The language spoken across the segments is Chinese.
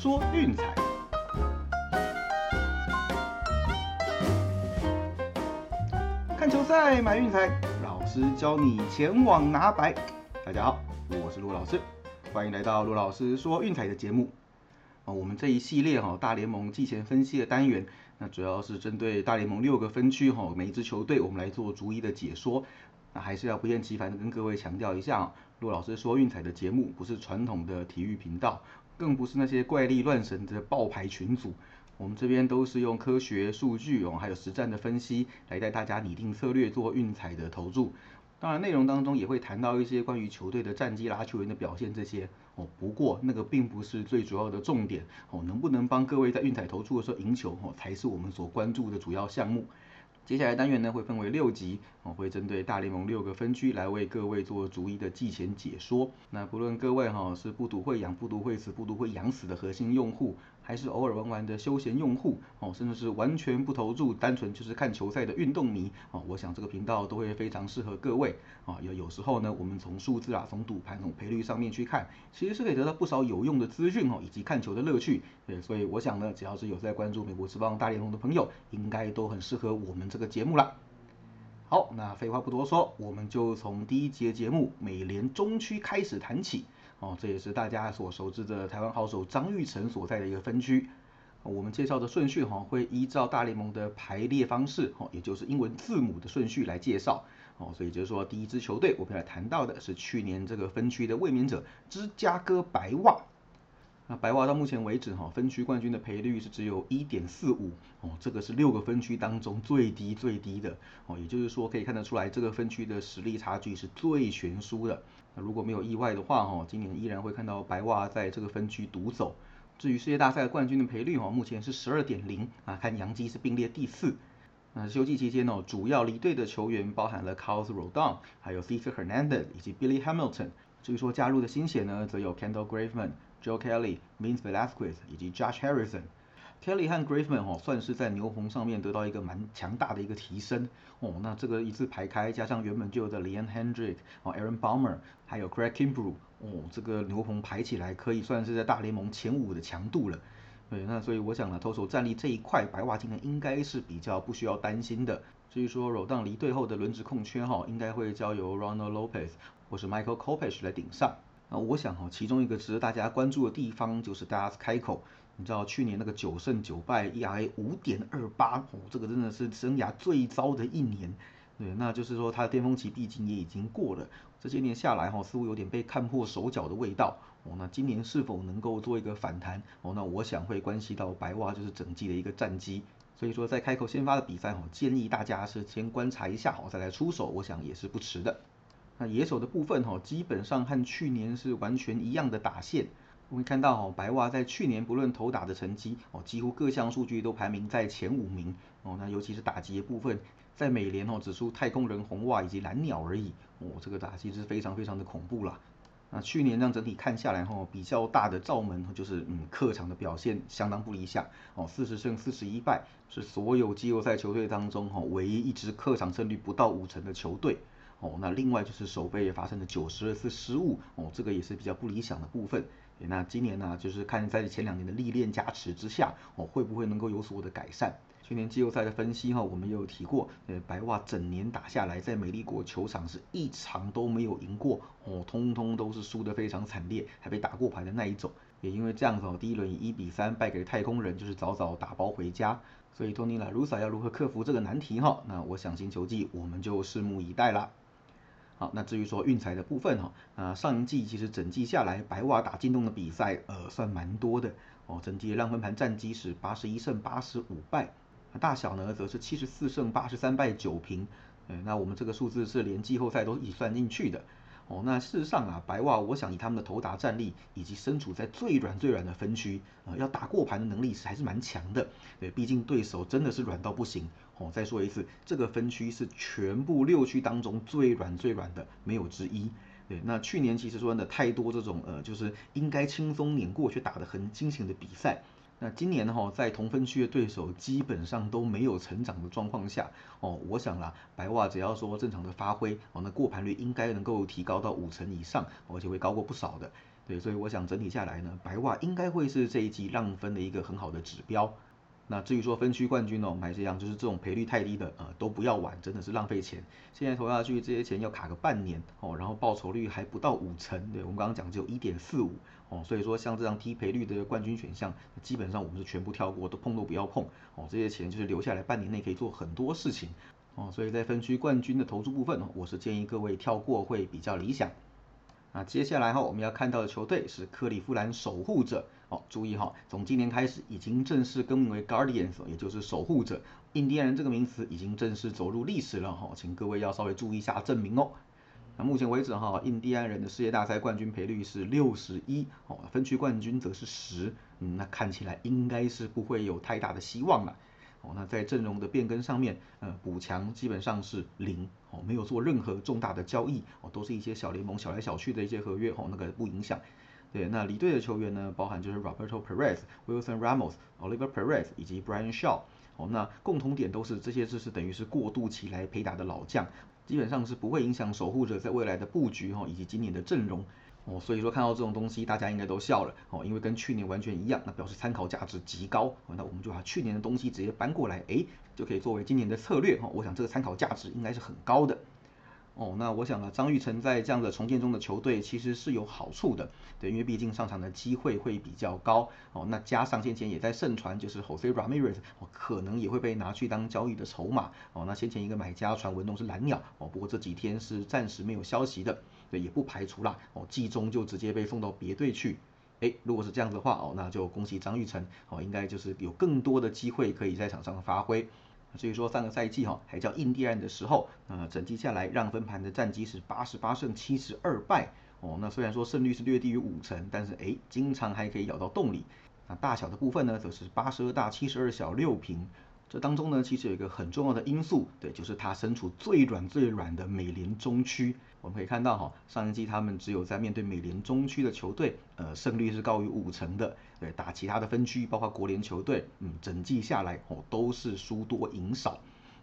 说运彩。看球赛买运彩，老师教你前往拿白。大家好，我是陆老师，欢迎来到陆老师说运彩的节目。啊，我们这一系列哈大联盟季前分析的单元，那主要是针对大联盟六个分区哈每一支球队，我们来做逐一的解说。那还是要不厌其烦的跟各位强调一下，陆老师说运彩的节目不是传统的体育频道，更不是那些怪力乱神的爆牌群组。我们这边都是用科学数据哦，还有实战的分析来带大家拟定策略做运彩的投注。当然内容当中也会谈到一些关于球队的战绩啦、球员的表现这些哦。不过那个并不是最主要的重点哦，能不能帮各位在运彩投注的时候赢球哦，才是我们所关注的主要项目。接下来单元呢会分为六集，我会针对大联盟六个分区来为各位做逐一的季前解说。那不论各位哈是不读会养、不读会死、不读会养死的核心用户，还是偶尔玩玩的休闲用户哦，甚至是完全不投注、单纯就是看球赛的运动迷哦，我想这个频道都会非常适合各位啊。有有时候呢，我们从数字啊、从赌盘、从赔率上面去看，其实是可以得到不少有用的资讯哦，以及看球的乐趣。对，所以我想呢，只要是有在关注美国之棒大联盟的朋友，应该都很适合我们这个节目啦。好，那废话不多说，我们就从第一节节目美联中区开始谈起。哦，这也是大家所熟知的台湾好手张玉成所在的一个分区。我们介绍的顺序哈，会依照大联盟的排列方式，哦，也就是英文字母的顺序来介绍。哦，所以就是说，第一支球队我们要谈到的是去年这个分区的卫冕者芝加哥白袜。那白袜到目前为止哈，分区冠军的赔率是只有一点四五哦，这个是六个分区当中最低最低的哦，也就是说可以看得出来这个分区的实力差距是最悬殊的。那如果没有意外的话哈，今年依然会看到白袜在这个分区独走。至于世界大赛冠军的赔率哈，目前是十二点零啊，看洋基是并列第四。那休季期间哦，主要离队的球员包含了 Carlos Rodon，还有 Cesar Hernandez 以及 Billy Hamilton。至于说加入的新血呢，则有 Kendall Graveman。Joe Kelly、Vince Velasquez 以及 Josh Harrison。Kelly 和 Graveman 哦，算是在牛棚上面得到一个蛮强大的一个提升哦。那这个一字排开，加上原本就有的 Leon Hendrick、哦 Aaron Balmer，还有 Craig Kimbrel 哦，这个牛棚排起来可以算是在大联盟前五的强度了。对，那所以我想呢，投手战力这一块，白袜今年应该是比较不需要担心的。至于说 Rodon 离队后的轮值空缺哈，应该会交由 Ronald Lopez 或是 Michael Kopech 来顶上。那我想哈，其中一个值得大家关注的地方就是大家开口，你知道去年那个九胜九败，ERA 五点二八，哦，这个真的是生涯最糟的一年，对，那就是说他的巅峰期毕竟也已经过了，这些年下来哈，似乎有点被看破手脚的味道，哦，那今年是否能够做一个反弹，哦，那我想会关系到白袜就是整季的一个战绩，所以说在开口先发的比赛哈，建议大家是先观察一下好再来出手，我想也是不迟的。那野手的部分哈，基本上和去年是完全一样的打线。我们看到哈，白袜在去年不论投打的成绩哦，几乎各项数据都排名在前五名哦。那尤其是打击的部分，在美联哦只输太空人、红袜以及蓝鸟而已哦，这个打击是非常非常的恐怖啦。那去年让整体看下来哈，比较大的罩门就是嗯客场的表现相当不理想哦，四十胜四十一败，是所有季后赛球队当中哈唯一一支客场胜率不到五成的球队。哦，那另外就是守备也发生了九十二次失误，哦，这个也是比较不理想的部分。那今年呢，就是看在前两年的历练加持之下，哦，会不会能够有所的改善？去年季后赛的分析哈，我们也有提过，呃，白袜整年打下来，在美丽国球场是一场都没有赢过，哦，通通都是输得非常惨烈，还被打过牌的那一种。也因为这样子哦，第一轮以一比三败给太空人，就是早早打包回家。所以托尼拉卢萨要如何克服这个难题哈？那我想星球季我们就拭目以待啦。好，那至于说运彩的部分哈，啊上一季其实整季下来，白袜打进洞的比赛，呃算蛮多的哦，整季让分盘战绩是八十一胜八十五败，大小呢则是七十四胜八十三败九平，呃那我们这个数字是连季后赛都已算进去的。哦，那事实上啊，白袜，我想以他们的投打战力，以及身处在最软最软的分区，呃，要打过盘的能力是还是蛮强的。对，毕竟对手真的是软到不行。哦，再说一次，这个分区是全部六区当中最软最软的，没有之一。对，那去年其实说真的太多这种呃，就是应该轻松碾过去打得很惊险的比赛。那今年哈，在同分区的对手基本上都没有成长的状况下，哦，我想啦，白袜只要说正常的发挥，哦，那过盘率应该能够提高到五成以上，而且会高过不少的。对，所以我想整体下来呢，白袜应该会是这一季浪分的一个很好的指标。那至于说分区冠军哦，还是一样，就是这种赔率太低的，呃，都不要玩，真的是浪费钱。现在投下去这些钱要卡个半年哦，然后报酬率还不到五成，对我们刚刚讲只有一点四五哦，所以说像这样低赔率的冠军选项，基本上我们是全部跳过，都碰都不要碰哦。这些钱就是留下来半年内可以做很多事情哦，所以在分区冠军的投注部分，我是建议各位跳过会比较理想。那接下来哈，我们要看到的球队是克利夫兰守护者。哦，注意哈，从今年开始已经正式更名为 Guardians，也就是守护者。印第安人这个名词已经正式走入历史了哈，请各位要稍微注意一下证明哦。那目前为止哈，印第安人的世界大赛冠军赔率是六十一，哦，分区冠军则是十，嗯，那看起来应该是不会有太大的希望了。哦，那在阵容的变更上面，呃，补强基本上是零，哦，没有做任何重大的交易，哦，都是一些小联盟小来小去的一些合约，哦，那个不影响。对，那离队的球员呢，包含就是 Roberto Perez、Wilson Ramos、Oliver Perez 以及 Brian Shaw。哦，那共同点都是这些就是等于是过渡期来陪打的老将，基本上是不会影响守护者在未来的布局哈，以及今年的阵容。哦，所以说看到这种东西，大家应该都笑了哦，因为跟去年完全一样，那表示参考价值极高。那我们就把去年的东西直接搬过来，哎，就可以作为今年的策略哈。我想这个参考价值应该是很高的。哦，那我想呢，张玉成在这样的重建中的球队其实是有好处的，对，因为毕竟上场的机会会比较高。哦，那加上先前也在盛传，就是 Jose Ramirez 哦，可能也会被拿去当交易的筹码。哦，那先前一个买家传闻都是蓝鸟，哦，不过这几天是暂时没有消息的，对，也不排除啦。哦，季中就直接被送到别队去。哎，如果是这样的话，哦，那就恭喜张玉成，哦，应该就是有更多的机会可以在场上发挥。所以说上个赛季哈还叫印第安的时候，呃，整季下来让分盘的战绩是八十八胜七十二败哦。那虽然说胜率是略低于五成，但是哎，经常还可以咬到洞里。那大小的部分呢，则是八十二大七十二小六平。这当中呢，其实有一个很重要的因素，对，就是它身处最软最软的美联中区。我们可以看到哈，上一季他们只有在面对美联中区的球队，呃，胜率是高于五成的。对，打其他的分区，包括国联球队，嗯，整季下来哦，都是输多赢少。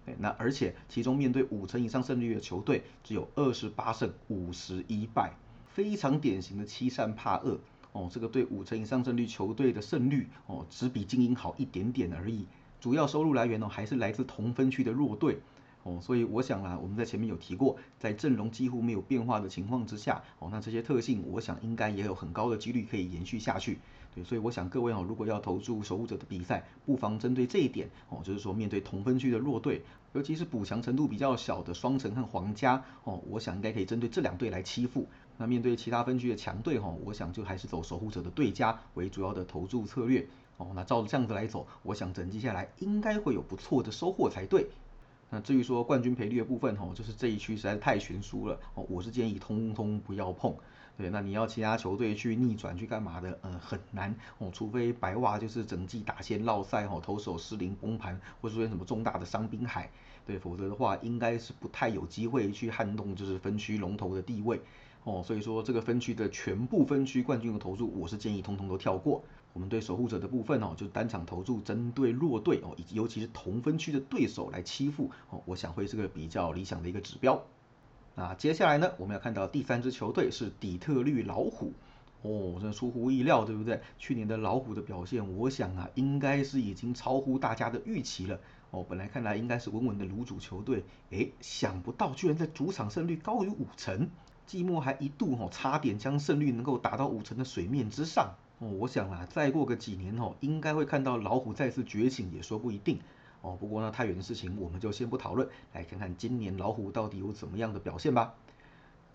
对，那而且其中面对五成以上胜率的球队，只有二十八胜五十一败，非常典型的欺善怕恶。哦，这个对五成以上胜率球队的胜率哦，只比精英好一点点而已。主要收入来源呢，还是来自同分区的弱队。哦，所以我想啊，我们在前面有提过，在阵容几乎没有变化的情况之下，哦，那这些特性，我想应该也有很高的几率可以延续下去。对，所以我想各位哦，如果要投注守护者的比赛，不妨针对这一点哦，就是说面对同分区的弱队，尤其是补强程度比较小的双城和皇家哦，我想应该可以针对这两队来欺负。那面对其他分区的强队哈，我想就还是走守护者的对家为主要的投注策略。哦，那照着这样子来走，我想整季下来应该会有不错的收获才对。那至于说冠军赔率的部分吼，就是这一区实在是太悬殊了哦，我是建议通通不要碰。对，那你要其他球队去逆转去干嘛的？呃，很难哦，除非白袜就是整季打线落赛哦，投手失灵崩盘，或出现什么重大的伤兵海，对，否则的话应该是不太有机会去撼动就是分区龙头的地位哦。所以说这个分区的全部分区冠军的投注，我是建议通通都跳过。我们对守护者的部分哦，就单场投注针对弱队哦，以及尤其是同分区的对手来欺负哦，我想会是个比较理想的一个指标。那接下来呢，我们要看到第三支球队是底特律老虎哦，真出乎意料，对不对？去年的老虎的表现，我想啊，应该是已经超乎大家的预期了哦。本来看来应该是稳稳的卤主球队，诶，想不到居然在主场胜率高于五成，季末还一度哦，差点将胜率能够打到五成的水面之上。哦，我想啊，再过个几年哦，应该会看到老虎再次觉醒，也说不一定。哦，不过呢，太远的事情我们就先不讨论，来看看今年老虎到底有怎么样的表现吧。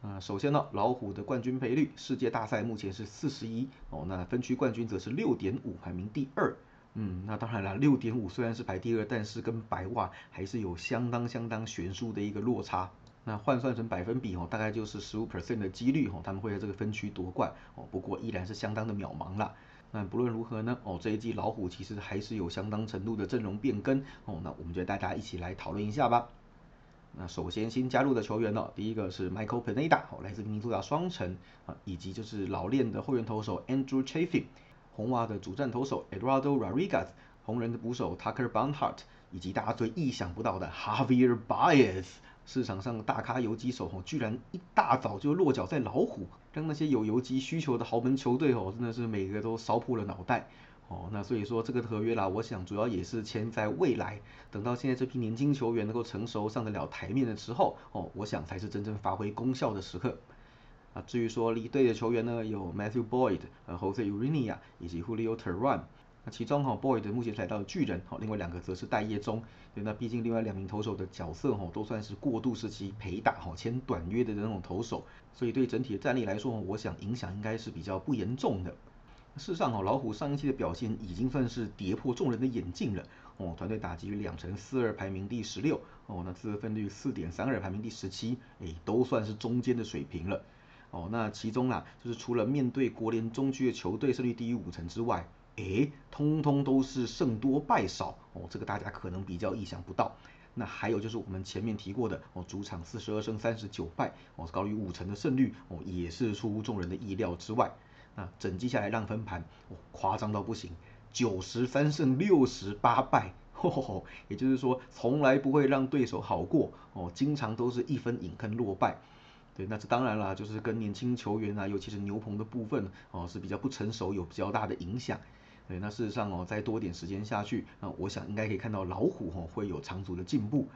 啊，首先呢，老虎的冠军赔率，世界大赛目前是四十一，哦，那分区冠军则是六点五，排名第二。嗯，那当然了，六点五虽然是排第二，但是跟白袜还是有相当相当悬殊的一个落差。那换算成百分比哦，大概就是十五 percent 的几率哦，他们会在这个分区夺冠哦。不过依然是相当的渺茫啦。那不论如何呢哦，这一季老虎其实还是有相当程度的阵容变更哦。那我们就大家一起来讨论一下吧。那首先新加入的球员呢，第一个是 Michael Pineda 哦，来自明尼苏达双城啊，以及就是老练的后援投手 Andrew Chaffin，红袜的主战投手 Eduardo Rodriguez，红人的捕手 Tucker Barnhart，以及大家最意想不到的 Javier Baez。市场上大咖游击手哦，居然一大早就落脚在老虎，让那些有游击需求的豪门球队哦，真的是每个都烧破了脑袋哦。那所以说这个合约啦，我想主要也是签在未来，等到现在这批年轻球员能够成熟上得了台面的时候哦，我想才是真正发挥功效的时刻。啊，至于说离队的球员呢，有 Matthew Boyd、呃 Jose Urania 以及 Julio Teheran。那其中哈，Boyd 目前来到巨人，哈，另外两个则是待业中。对，那毕竟另外两名投手的角色哈，都算是过渡时期陪打哈，签短约的那种投手，所以对整体的战力来说，我想影响应该是比较不严重的。事实上哈，老虎上一期的表现已经算是跌破众人的眼镜了。哦，团队打击率两成四二，排名第十六。哦，那自分率四点三二，排名第十七。哎，都算是中间的水平了。哦，那其中啊，就是除了面对国联中区的球队胜率低于五成之外，哎，通通都是胜多败少哦，这个大家可能比较意想不到。那还有就是我们前面提过的哦，主场四十二胜三十九败哦，高于五成的胜率哦，也是出乎众人的意料之外。那整季下来让分盘哦，夸张到不行，九十三胜六十八败，也就是说从来不会让对手好过哦，经常都是一分引坑落败。对，那这当然啦，就是跟年轻球员啊，尤其是牛棚的部分哦，是比较不成熟，有比较大的影响。对，那事实上哦，再多点时间下去，那我想应该可以看到老虎哦会有长足的进步。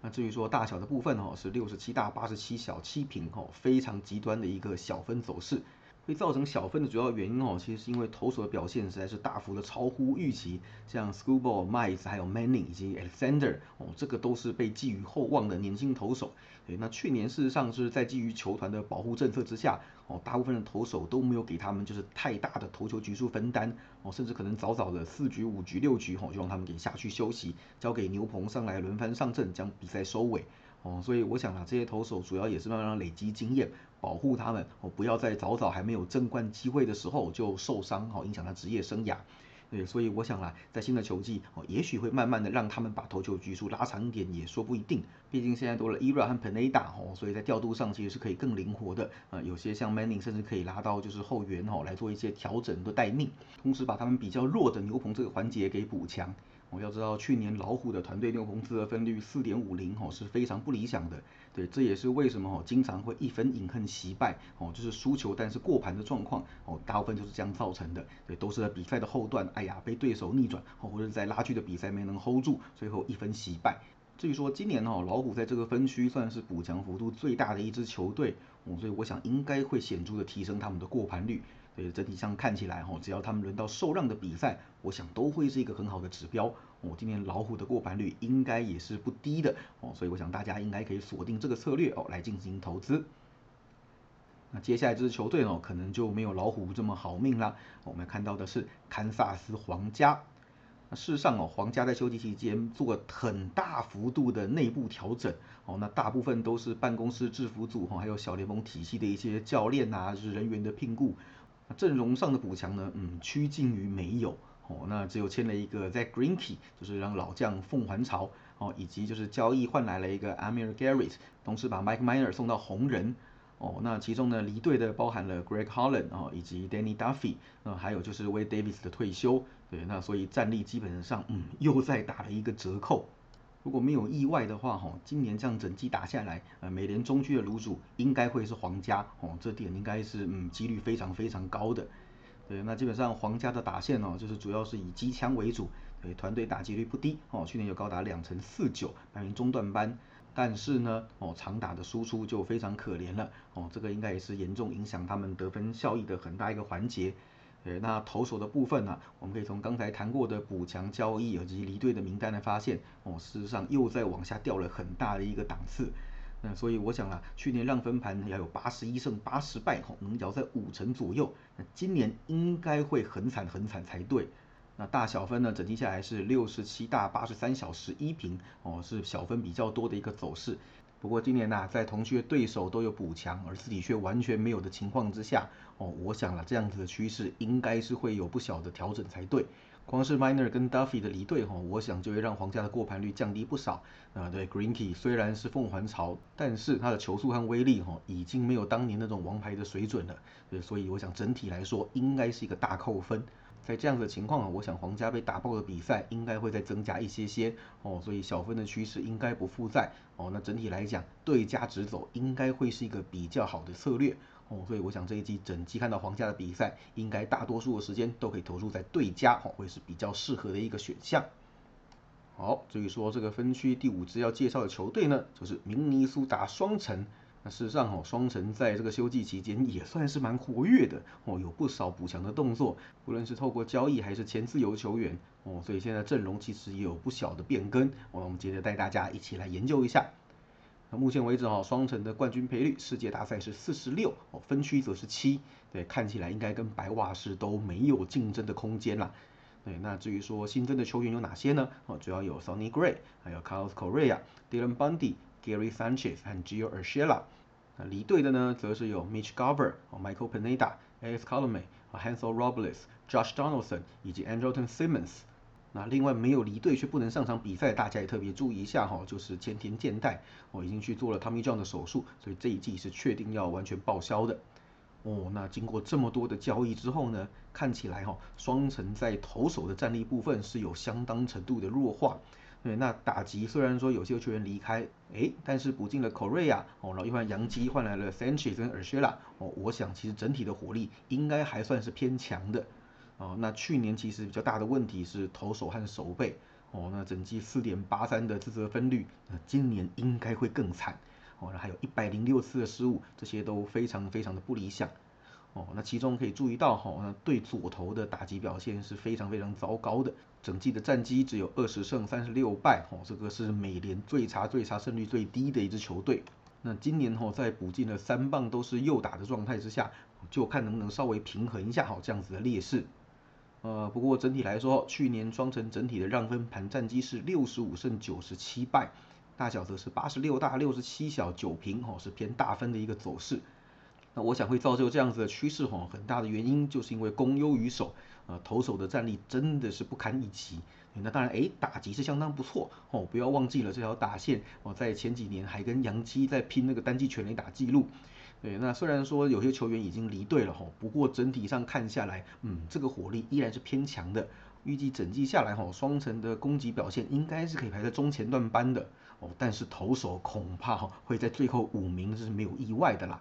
那至于说大小的部分哦，是六十七大八十七小七平哦，非常极端的一个小分走势。会造成小分的主要原因哦，其实是因为投手的表现实在是大幅的超乎预期，像 Schoolball、Miles 还有 Manning 以及 Alexander 哦，这个都是被寄予厚望的年轻投手。对，那去年事实上是在基于球团的保护政策之下，哦，大部分的投手都没有给他们就是太大的投球局数分担，哦，甚至可能早早的四局、五局、六局，哦，就让他们给下去休息，交给牛棚上来轮番上阵，将比赛收尾。哦，所以我想啊，这些投手主要也是慢慢累积经验，保护他们哦，不要在早早还没有争冠机会的时候就受伤，哦，影响他职业生涯。对，所以我想啊，在新的球季哦，也许会慢慢的让他们把投球局数拉长一点，也说不一定。毕竟现在多了 ERA 和 Pineda 哦，所以在调度上其实是可以更灵活的。呃，有些像 Manning 甚至可以拉到就是后援哦，来做一些调整的待命，同时把他们比较弱的牛棚这个环节给补强。我要知道，去年老虎的团队牛棚自得分率四点五零哦，是非常不理想的。对，这也是为什么哦，经常会一分饮恨惜败哦，就是输球但是过盘的状况哦，大部分就是这样造成的。对，都是在比赛的后段，哎呀，被对手逆转哦，或者在拉锯的比赛没能 hold 住，最后一分惜败。至于说今年哦，老虎在这个分区算是补强幅度最大的一支球队哦，所以我想应该会显著的提升他们的过盘率。对，整体上看起来哈，只要他们轮到受让的比赛，我想都会是一个很好的指标。哦，今年老虎的过盘率应该也是不低的哦，所以我想大家应该可以锁定这个策略哦来进行投资。那接下来这支球队哦，可能就没有老虎这么好命啦。我们看到的是堪萨斯皇家。事实上哦，皇家在休季期间做很大幅度的内部调整哦，那大部分都是办公室制服组哈，还有小联盟体系的一些教练呐，就是人员的聘雇。阵容上的补强呢，嗯，趋近于没有。哦，那只有签了一个在 Greenkey，就是让老将凤还巢哦，以及就是交易换来了一个 Amir Garrett，同时把 Mike Miner 送到红人。哦，那其中呢离队的包含了 Greg Holland 哦，以及 Danny Duffy，那还有就是 Wade Davis 的退休，对，那所以战力基本上嗯又再打了一个折扣。如果没有意外的话，哈，今年这样整季打下来，呃，美联中区的卤主应该会是皇家，哦，这点应该是嗯几率非常非常高的。对，那基本上皇家的打线哦，就是主要是以机枪为主，对，团队打击率不低，哦，去年有高达两成四九，排名中段班，但是呢，哦，长打的输出就非常可怜了，哦，这个应该也是严重影响他们得分效益的很大一个环节。对，那投手的部分呢，我们可以从刚才谈过的补强交易以及离队的名单来发现，哦，事实上又在往下掉了很大的一个档次。那所以我想啊，去年让分盘要有八十一胜八十败，吼，能咬在五成左右。那今年应该会很惨很惨才对。那大小分呢，整体下来是六十七大八十三小十一平，哦，是小分比较多的一个走势。不过今年呐，在同区的对手都有补强，而自己却完全没有的情况之下，哦，我想了这样子的趋势应该是会有不小的调整才对。光是 Miner 跟 Duffy 的离队哈，我想就会让皇家的过盘率降低不少。啊，对，Greenkey 虽然是凤凰巢，但是他的球速和威力哈，已经没有当年那种王牌的水准了。所以我想整体来说应该是一个大扣分。在这样的情况啊，我想皇家被打爆的比赛应该会再增加一些些哦，所以小分的趋势应该不负债哦。那整体来讲，对家直走应该会是一个比较好的策略哦。所以我想这一季整季看到皇家的比赛，应该大多数的时间都可以投入在对家哦，会是比较适合的一个选项。好，至于说这个分区第五支要介绍的球队呢，就是明尼苏达双城。那事实上哦，双城在这个休季期间也算是蛮活跃的哦，有不少补强的动作，无论是透过交易还是前自由球员哦，所以现在阵容其实也有不小的变更。我们接着带大家一起来研究一下。那目前为止哈，双城的冠军赔率世界大赛是四十六哦，分区则是七，对，看起来应该跟白袜是都没有竞争的空间啦。对，那至于说新增的球员有哪些呢？哦，主要有 Sonny Gray，还有 Carlos Correa、Dylan Bundy。Gary Sanchez 和 Gio Urshela，那离队的呢，则是有 Mitch Garver、Michael Pineda、Alex Colomé、Hansel Robles、Josh Donaldson 以及 Andrelton Simmons。那另外没有离队却不能上场比赛，大家也特别注意一下哈，就是前田健太，我已经去做了 Tommy John 的手术，所以这一季是确定要完全报销的。哦，那经过这么多的交易之后呢，看起来哈，双城在投手的战力部分是有相当程度的弱化。对，那打击虽然说有些球员离开，哎，但是补进了 Korea 哦，然后又换杨基换来了 Sanchez 跟 Ursula 哦，我想其实整体的火力应该还算是偏强的哦。那去年其实比较大的问题是投手和守备哦，那整季四点八三的自责分率，那今年应该会更惨哦，那还有一百零六次的失误，这些都非常非常的不理想哦。那其中可以注意到哈，那对左投的打击表现是非常非常糟糕的。整季的战绩只有二十胜三十六败，哦，这个是美联最差最差胜率最低的一支球队。那今年哈在补进了三棒都是右打的状态之下，就看能不能稍微平衡一下哈这样子的劣势。呃，不过整体来说，去年双城整体的让分盘战绩是六十五胜九十七败，大小则是八十六大六十七小九平，哦是偏大分的一个走势。那我想会造就这样子的趋势哈，很大的原因就是因为攻优于守，呃，投手的战力真的是不堪一击。那当然，哎，打击是相当不错哦，不要忘记了这条打线哦，在前几年还跟杨基在拼那个单季全垒打记录。对，那虽然说有些球员已经离队了哈，不过整体上看下来，嗯，这个火力依然是偏强的。预计整季下来哈，双城的攻击表现应该是可以排在中前段班的哦，但是投手恐怕哈会在最后五名这是没有意外的啦。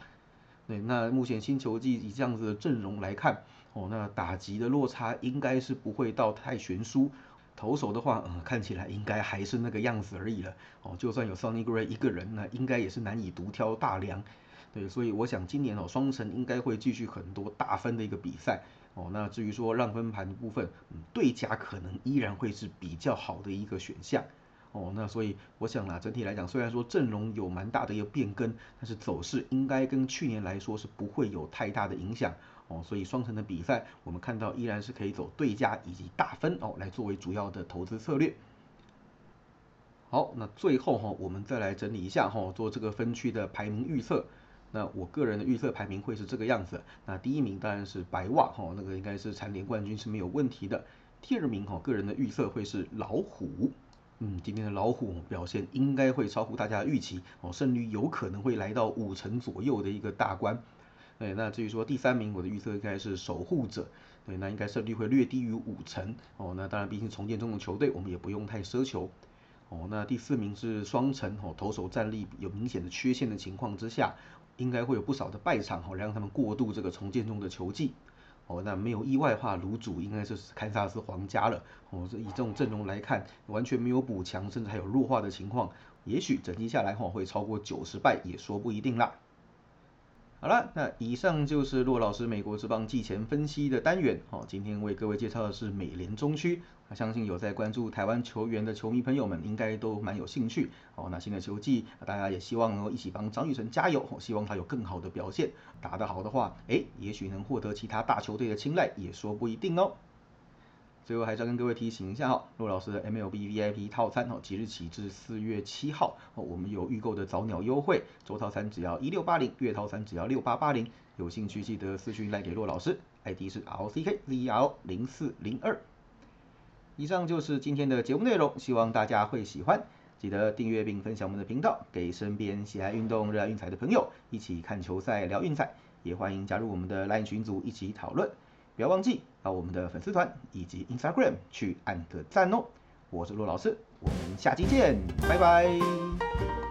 对，那目前新球季以这样子的阵容来看，哦，那打击的落差应该是不会到太悬殊。投手的话，嗯，看起来应该还是那个样子而已了。哦，就算有 Sonny Gray 一个人那，应该也是难以独挑大梁。对，所以我想今年哦，双城应该会继续很多大分的一个比赛。哦，那至于说让分盘的部分，嗯，对家可能依然会是比较好的一个选项。哦，那所以我想啊，整体来讲，虽然说阵容有蛮大的一个变更，但是走势应该跟去年来说是不会有太大的影响。哦，所以双城的比赛，我们看到依然是可以走对家以及大分哦，来作为主要的投资策略。好，那最后哈，我们再来整理一下哈，做这个分区的排名预测。那我个人的预测排名会是这个样子。那第一名当然是白袜哈，那个应该是蝉联冠军是没有问题的。第二名哈，个人的预测会是老虎。嗯，今天的老虎表现应该会超乎大家的预期哦，胜率有可能会来到五成左右的一个大关。对，那至于说第三名，我的预测应该是守护者，对，那应该胜率会略低于五成哦。那当然，毕竟重建中的球队，我们也不用太奢求哦。那第四名是双城哦，投手战力有明显的缺陷的情况之下，应该会有不少的败场哦，让他们过渡这个重建中的球季。哦，那没有意外的话，卤主应该是堪萨斯皇家了。哦，这以这种阵容来看，完全没有补强，甚至还有弱化的情况，也许整季下来哈会超过九十败，也说不一定啦。好了，那以上就是骆老师美国之邦季前分析的单元。哦，今天为各位介绍的是美联中区。相信有在关注台湾球员的球迷朋友们，应该都蛮有兴趣。哦，那新的球季，大家也希望能够一起帮张雨晨加油。希望他有更好的表现，打得好的话，哎，也许能获得其他大球队的青睐，也说不一定哦。最后还是要跟各位提醒一下哈，骆老师的 MLB VIP 套餐哦，即日起至四月七号哦，我们有预购的早鸟优惠，周套餐只要一六八零，月套餐只要六八八零，有兴趣记得私讯来给骆老师，ID 是 RCKZR 零四零二。以上就是今天的节目内容，希望大家会喜欢，记得订阅并分享我们的频道，给身边喜爱运动、热爱运彩的朋友一起看球赛、聊运彩，也欢迎加入我们的 LINE 群组一起讨论。不要忘记到我们的粉丝团以及 Instagram 去按个赞哦。我是骆老师，我们下期见，拜拜。